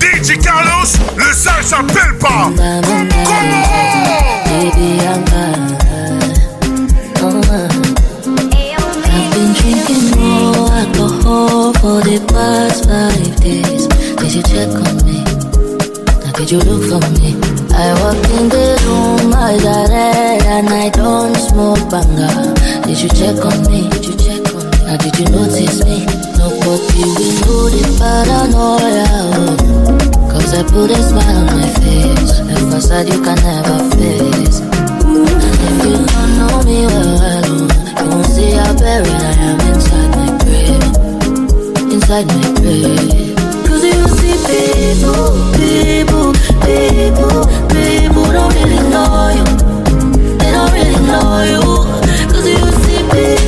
DJ Carlos, le s'appelle pas. I'm for the past five days. Did you check on me? Now did you look for me? I walk in the room, I got red, and I don't smoke. Did you check on me? Now did you notice me? Nobody will know the paranoia, know Cause I put a smile on my face. A facade you can never face. And if you don't know me well You won't see how buried I am inside my grave. Inside my grave. Cause you see people, people, people People don't really know you. They don't really know you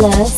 Hello.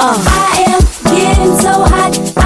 Uh. I am getting so hot.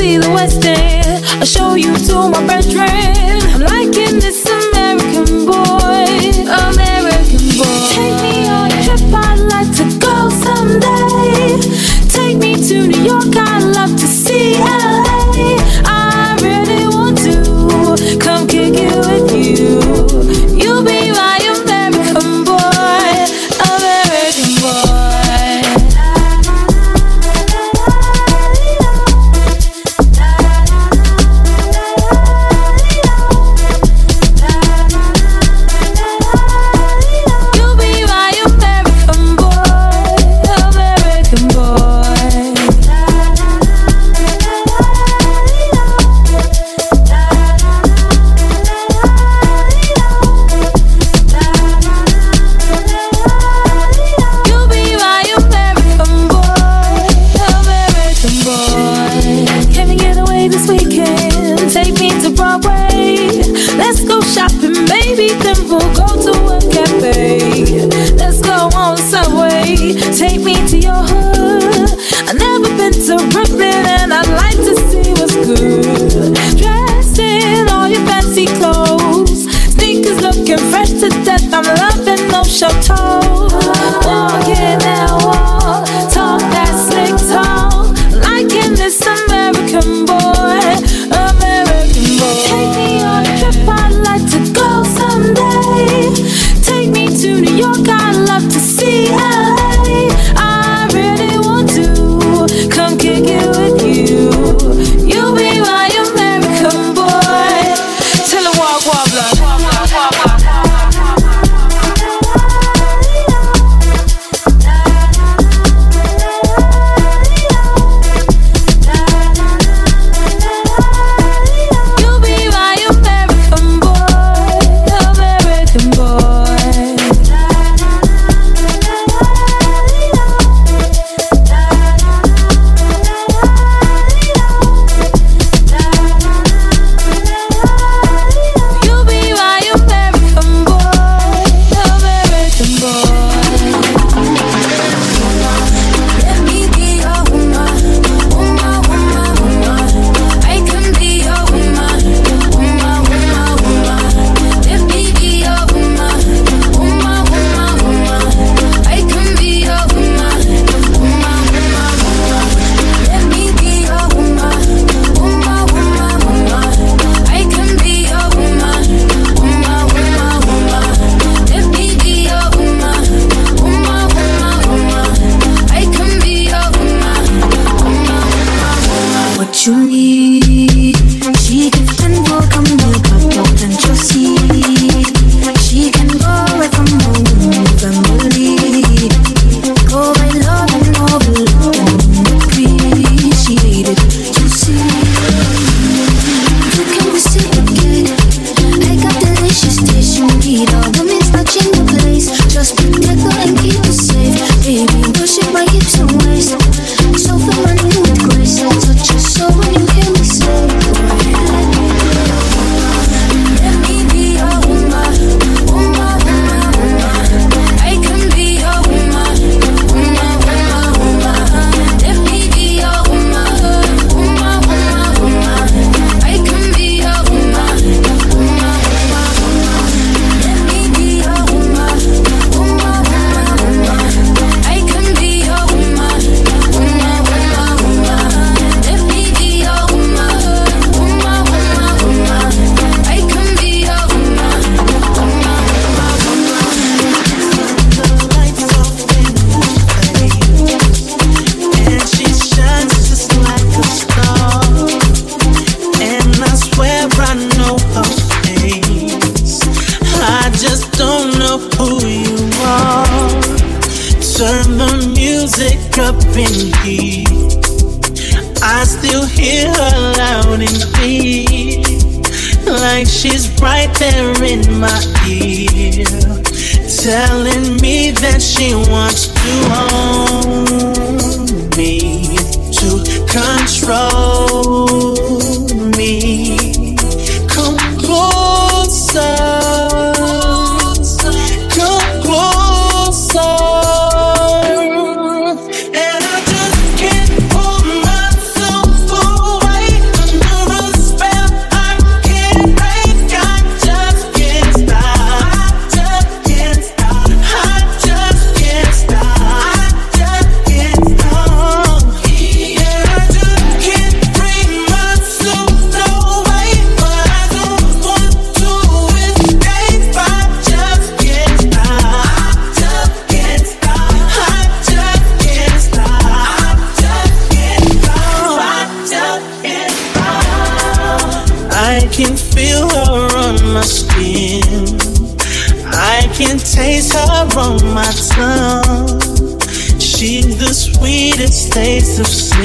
see the West End. I'll show you to my bedroom. I'm liking this American boy, American boy. Take me on a trip, I'd like to go someday. Take me to New York, I'd love to see LA.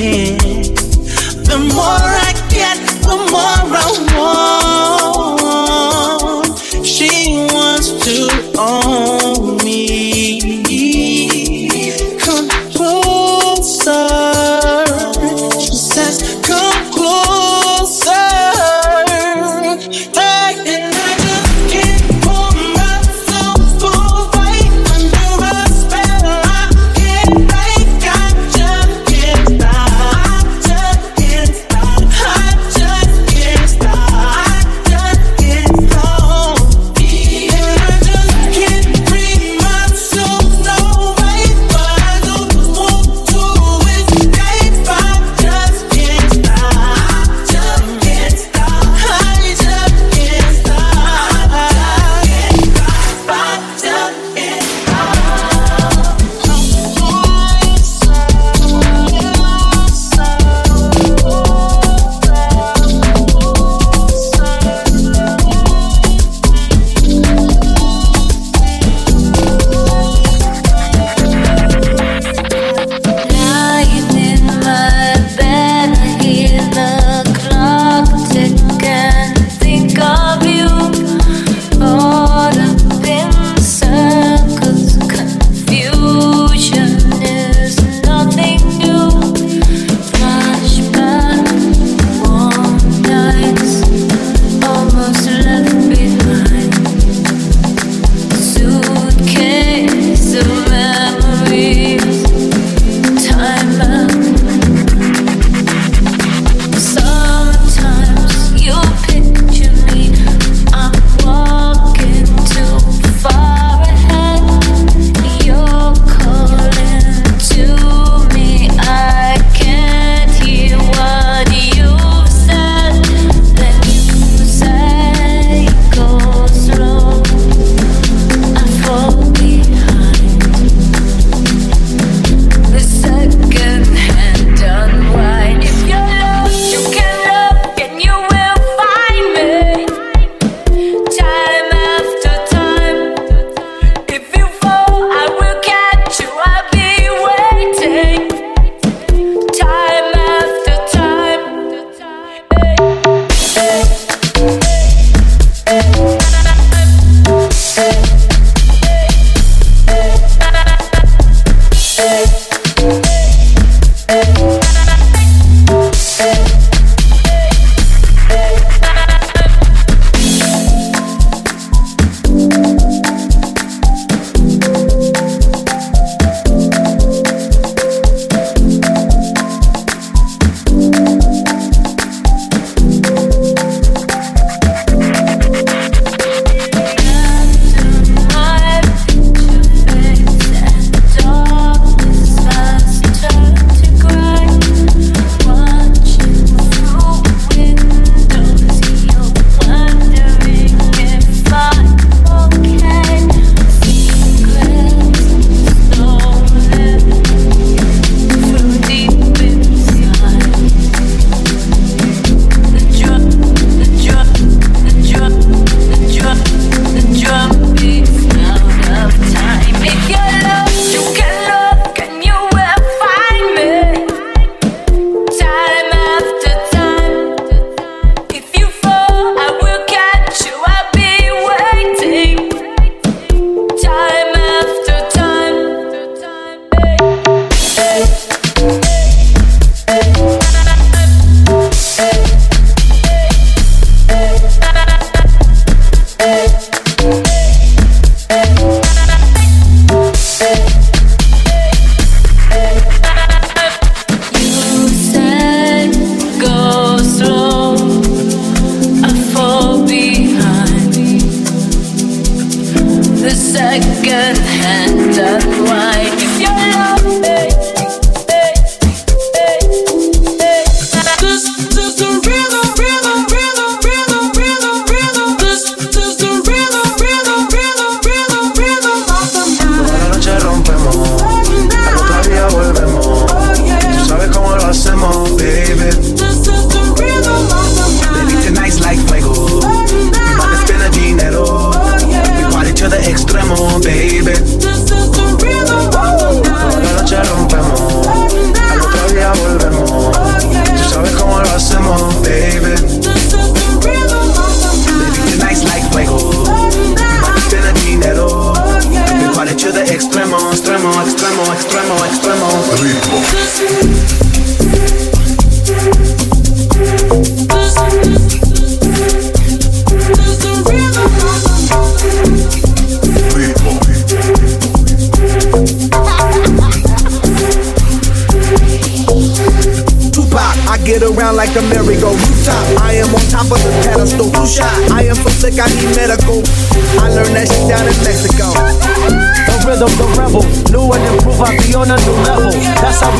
The more I get, the more I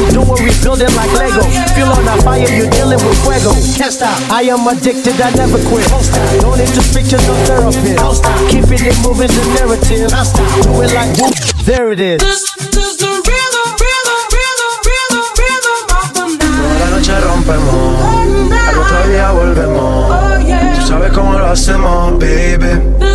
That's how we do it, we build it like Lego. Feel on a fire, you're dealing with fuego. Can't stop. I am addicted, I never quit. Don't stop. Don't need to speak to no therapist. Don't stop. Keeping it moving, the narrative. Don't stop. Do it like whoop. There it is. Toda la noche rompemos, al otro día volvemos. Tú sabes cómo lo hacemos, baby.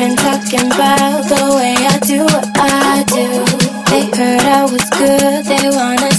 been talking about the way I do what I do. They heard I was good, they wanna.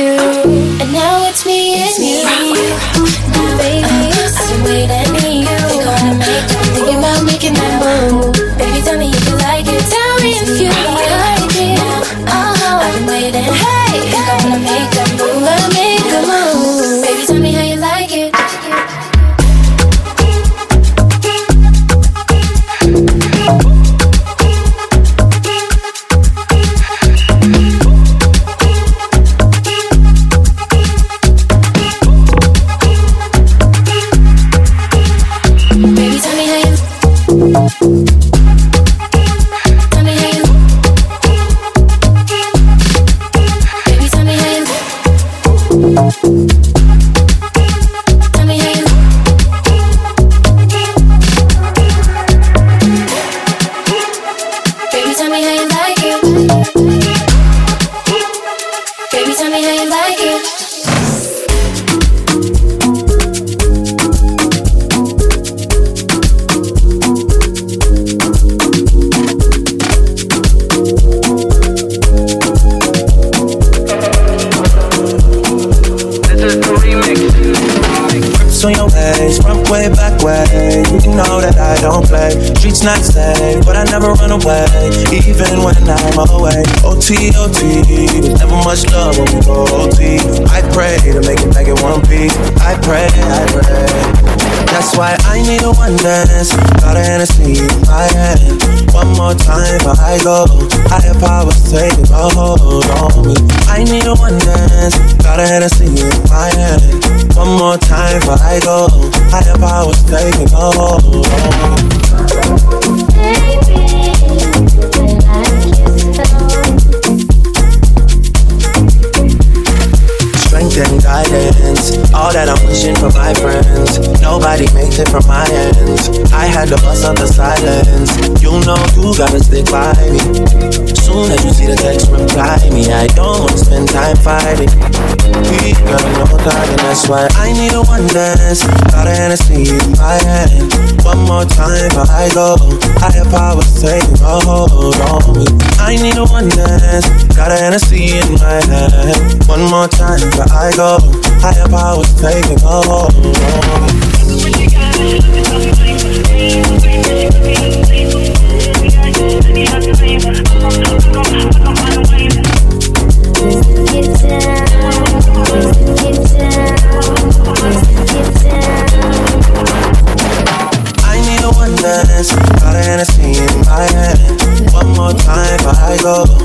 And now it's me and you. Baby. madness I go, higher powers take a hold on me. I need a one dance, got an Hennessy in my hand. One more time before I go, higher powers take power saying, oh, wrong. Get down. control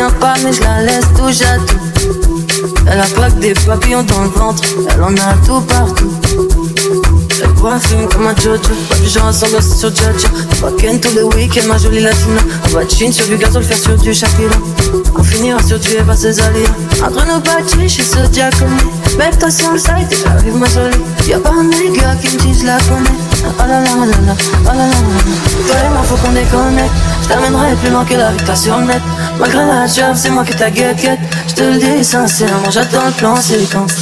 appartient pas, mais je la laisse touche à tout. Elle a pas que des papillons dans le ventre, elle en a tout partout. Elle boit film comme un Jojo. Pas du genre ensemble c'est sur Jaja. Backen tous les week-ends, ma jolie latina. On va chin sur du gazon, le faire sur du Shakira. On finira sur du Eva Césalia. Entre nos bâtis, suis ce diaconé. Mec, toi sur le site, j'arrive ma jolie. Y'a pas un nègre qui me dit, je la connais. Oh là là là là, oh là là. Toi et moi, faut qu'on déconnecte. Je t'amènerai plus loin que la vie sur net. Malgré la job, c'est moi qui t'a guette guette. Je te le dis sincèrement, j'attends le plan séquence.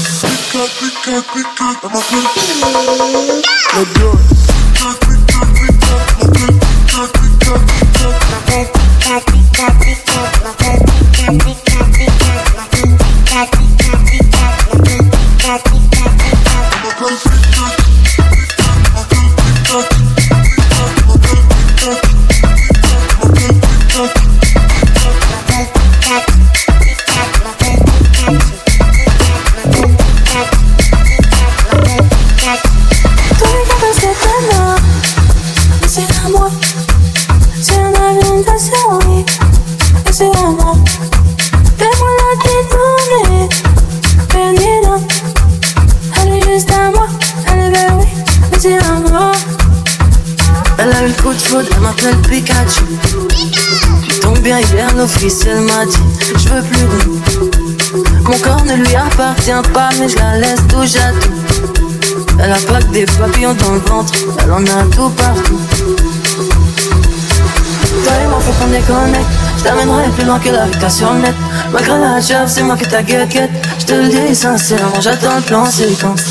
Tous coup de foudre, elle m'appelle Pikachu. Tu tombes bien hier, l'office, elle m'a dit Je veux plus de nous. Mon corps ne lui appartient pas, mais je la laisse touche à tout. Elle a pas que des papillons dans le ventre, elle en a tout partout. Toi et moi, faut qu'on déconnecte. Je t'amènerai plus loin que la vie sur le net. Malgré la job, c'est moi qui t'a guette. Je te le dis sincèrement, j'attends le plan séquence.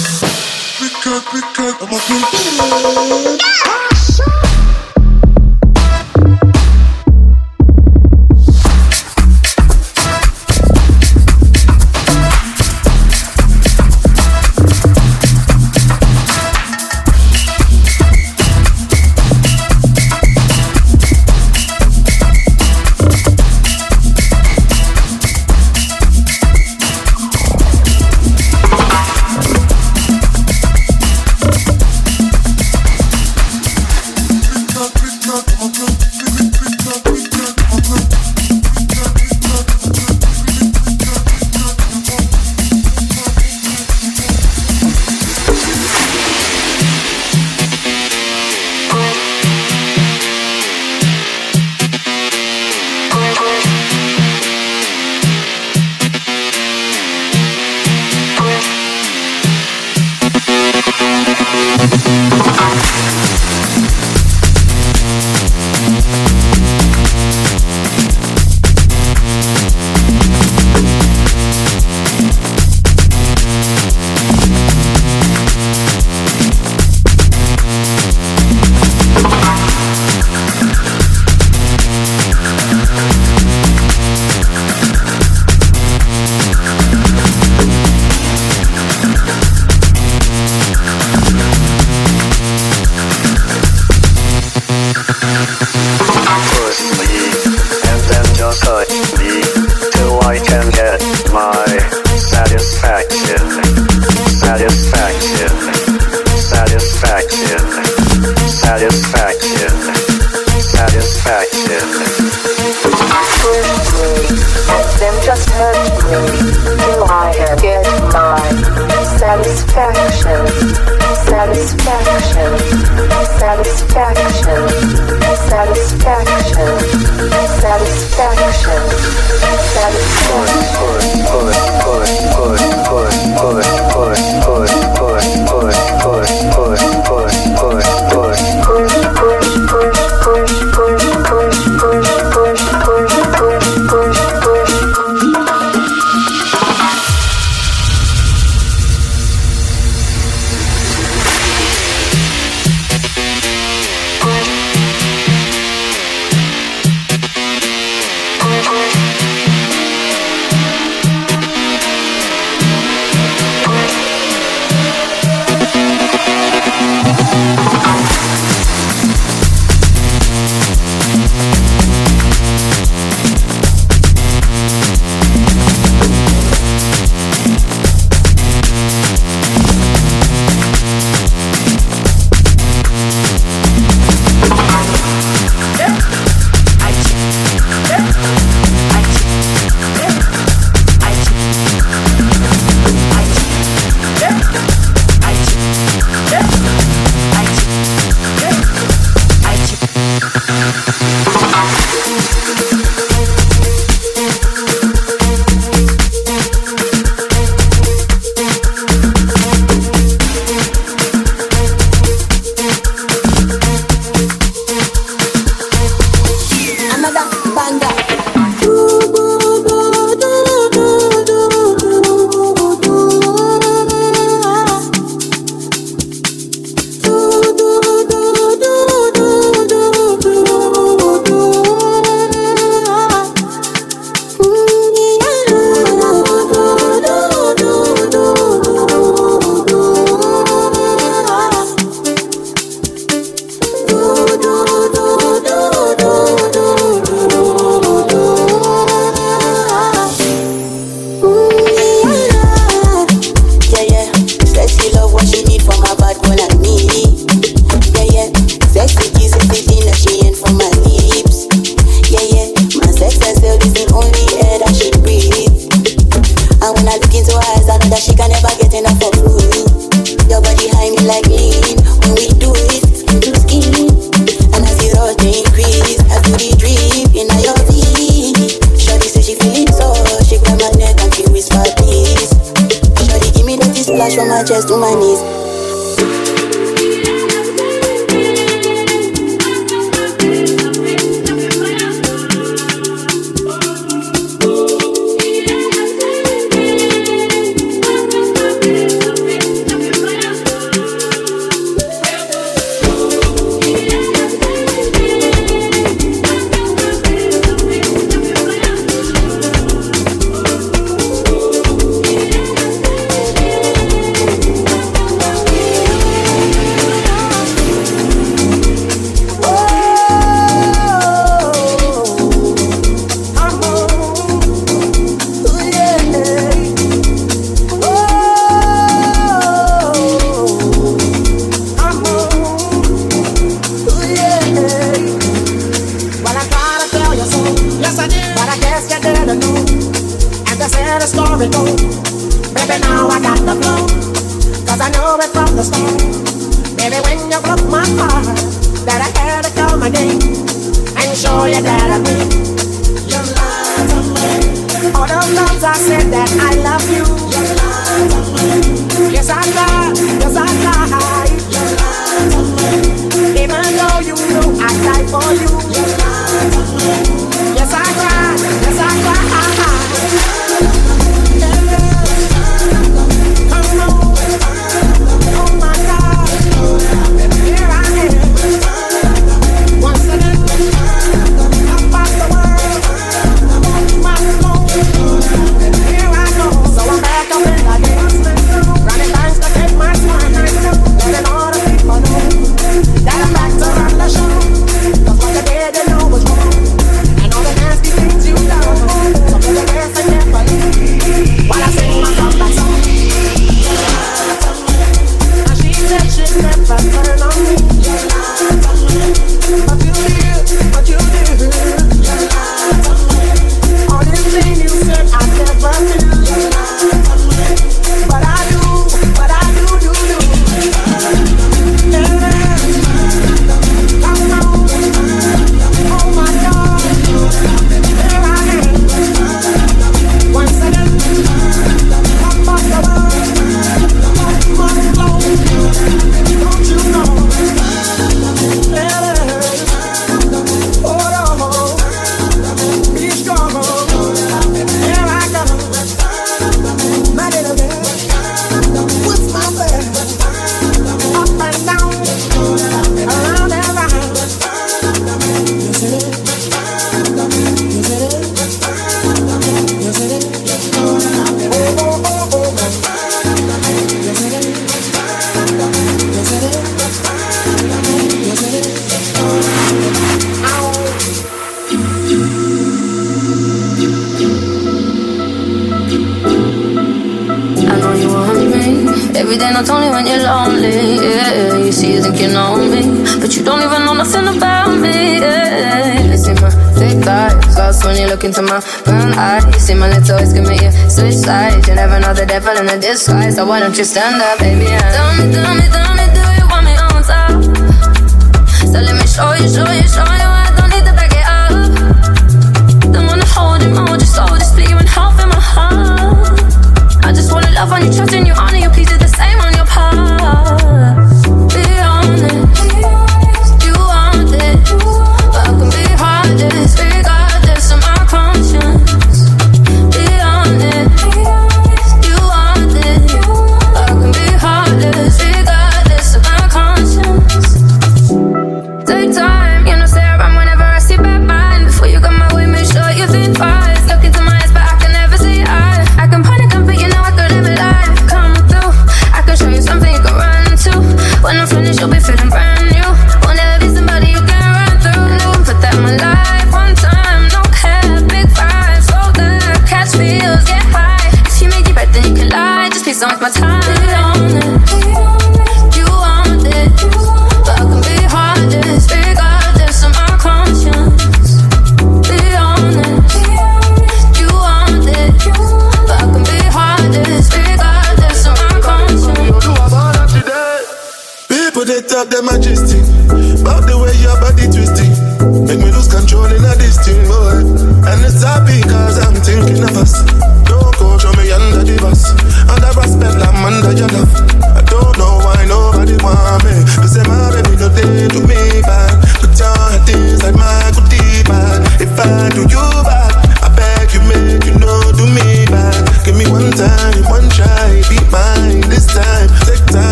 Push this so why don't you stand up, baby? Tell me, tell me, tell me, do you want me on top? So let me show you, show you, show you.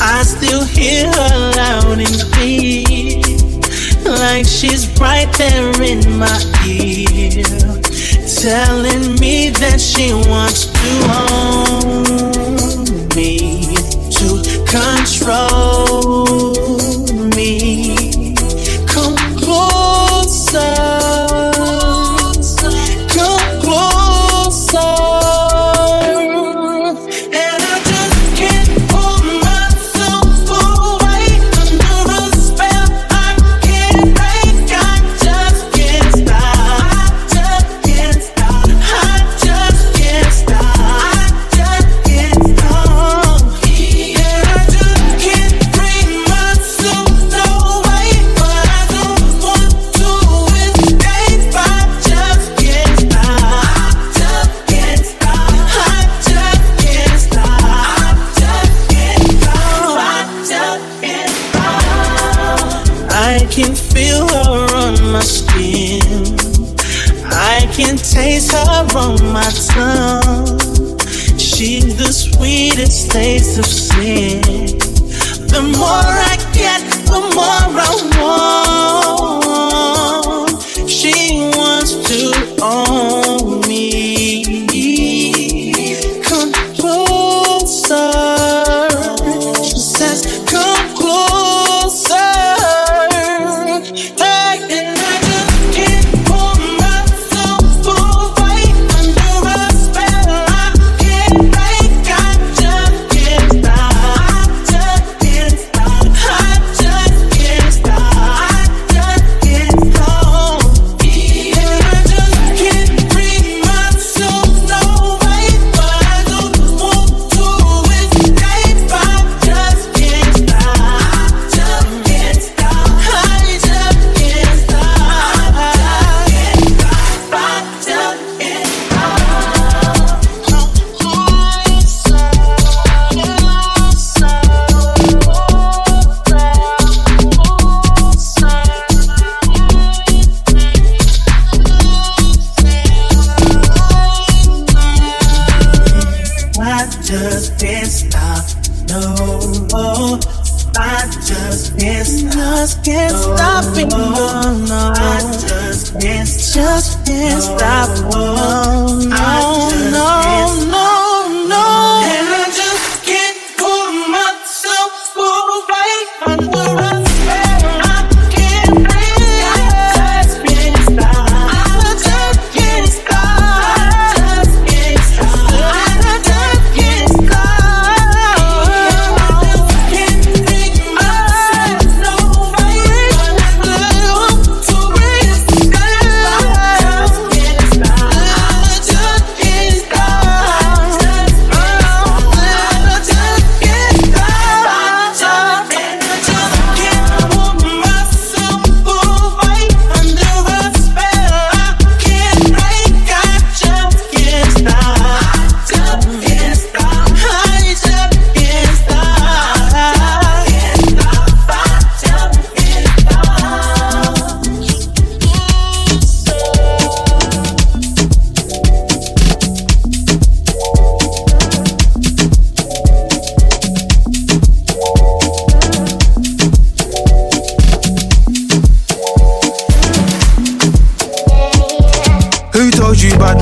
I still hear her loud and clear, like she's right there in my ear, telling me that she wants to own me, to control.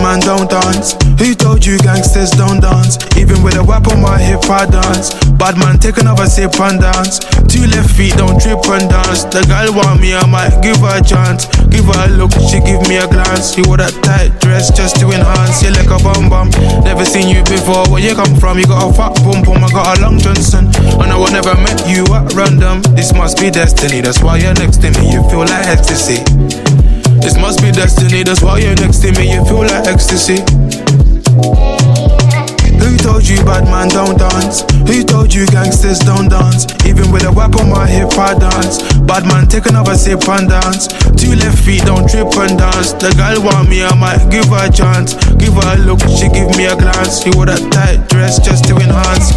man don't dance. Who told you gangsters don't dance? Even with a weapon, my hip I dance. Bad man, take another sip and dance. Two left feet, don't trip and dance. The girl want me, I might give her a chance. Give her a look, she give me a glance. You wore that tight dress just to enhance. You like a bum bum. Never seen you before. Where you come from? You got a fat bum bum. I got a long Johnson. And I would never met you at random. This must be destiny. That's why you're next to me. You feel like ecstasy. This must be destiny. That's why you're next to me. You feel like ecstasy. Who told you bad man don't dance? Who told you gangsters don't dance? Even with a whip on my hip, I dance. Bad man, take another sip and dance. Two left feet, don't trip and dance. The girl want me, I might give her a chance. Give her a look, she give me a glance. She wore that tight dress just to enhance.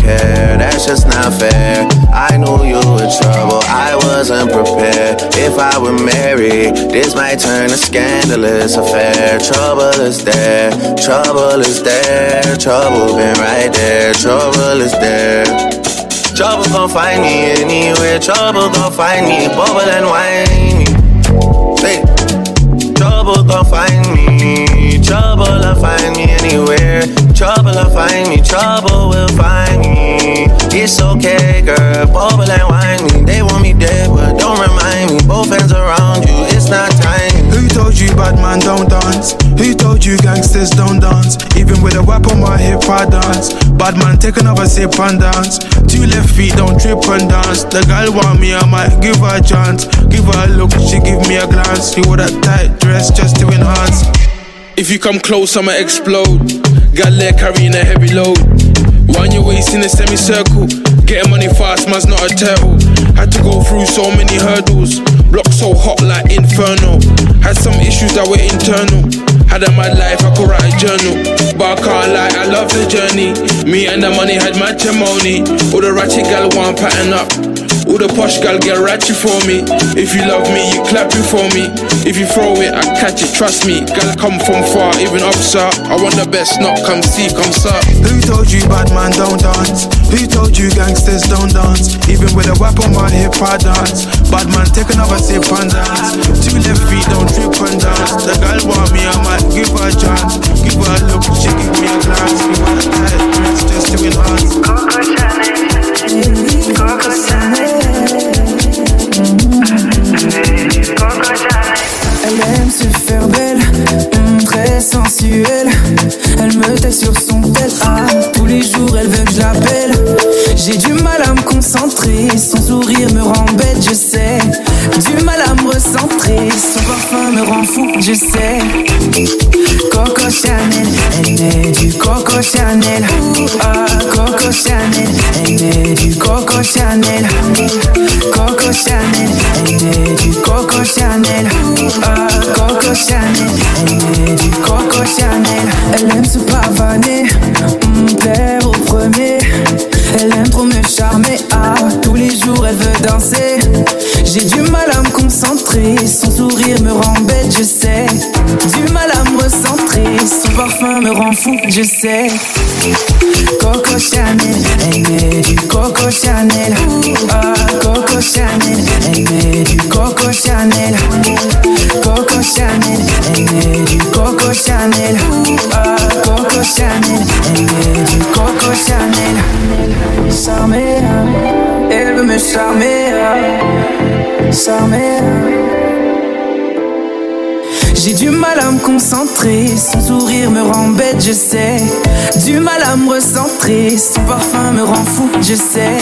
care. That's just not fair. I knew you were trouble. I wasn't prepared. If I were married, this might turn a scandalous affair. Trouble is there. Trouble is there. Trouble been right there. Trouble is there. Trouble gon' find me anywhere. Trouble gon' find me. Bubble and whiny. Hey. Trouble gon' find me. Trouble'll find me anywhere. Trouble'll find me. Trouble will find me. It's okay, girl. Bubble and whine me. They want me dead, but don't remind me. Both hands around you. It's not time. Who told you bad man don't dance? Who told you gangsters don't dance? Even with a whip on my hip, I dance. Bad man, take another sip and dance. Two left feet, don't trip and dance. The girl want me, I might give her a chance. Give her a look, she give me a glance. She wore that tight dress just to enhance. If you come close, I'ma explode. Got leg carrying a heavy load. Wind your waist in a semicircle. Getting money fast, man's not a turtle. Had to go through so many hurdles. Block so hot like inferno. Had some issues that were internal. Had a mad life, I could write a journal. But I can't lie, I love the journey. Me and the money had matrimony. All the ratchet gal want pattern up. All the posh gal get ratchet for me. If you love me, you clap it for me. If you throw it, I catch it, trust me. Gal come from far, even up, sir. I want the best, not come see, come sir. Who told you bad man don't dance? Who told you gangsters don't dance? Even with a whip on my hip, I dance. Bad man, take another sip and dance. Two left feet, don't trip and dance. The girl want me, I might give her a chance. Give her a look, she give me a glance. Give her a tight dress just to enhance. Coco Chanel, Elle aime se faire belle, très sensuelle. Elle me tait sur son tête, ah tous les jours elle veut que j'appelle J'ai du mal à me concentrer Son sourire me rend bête, je sais. Du mal à me recentrer, son parfum me rend fou, je sais. Coco Chanel, elle met du Coco Chanel. Ah, Coco Chanel, elle met du Coco Chanel. Coco Chanel, elle met du Coco Chanel. Ah, Coco Chanel, je sais. Coco Chanel, elle met du Coco Chanel. Ah, Coco Chanel, elle met du Coco Chanel. Coco Chanel, elle met du Coco Chanel. Ah, Coco Chanel, elle met du Coco Chanel. Charmer, elle veut me charmer. Charmer. J'ai du mal à me concentrer, son sourire me rend bête, je sais. Du mal à me recentrer, son parfum me rend fou, je sais.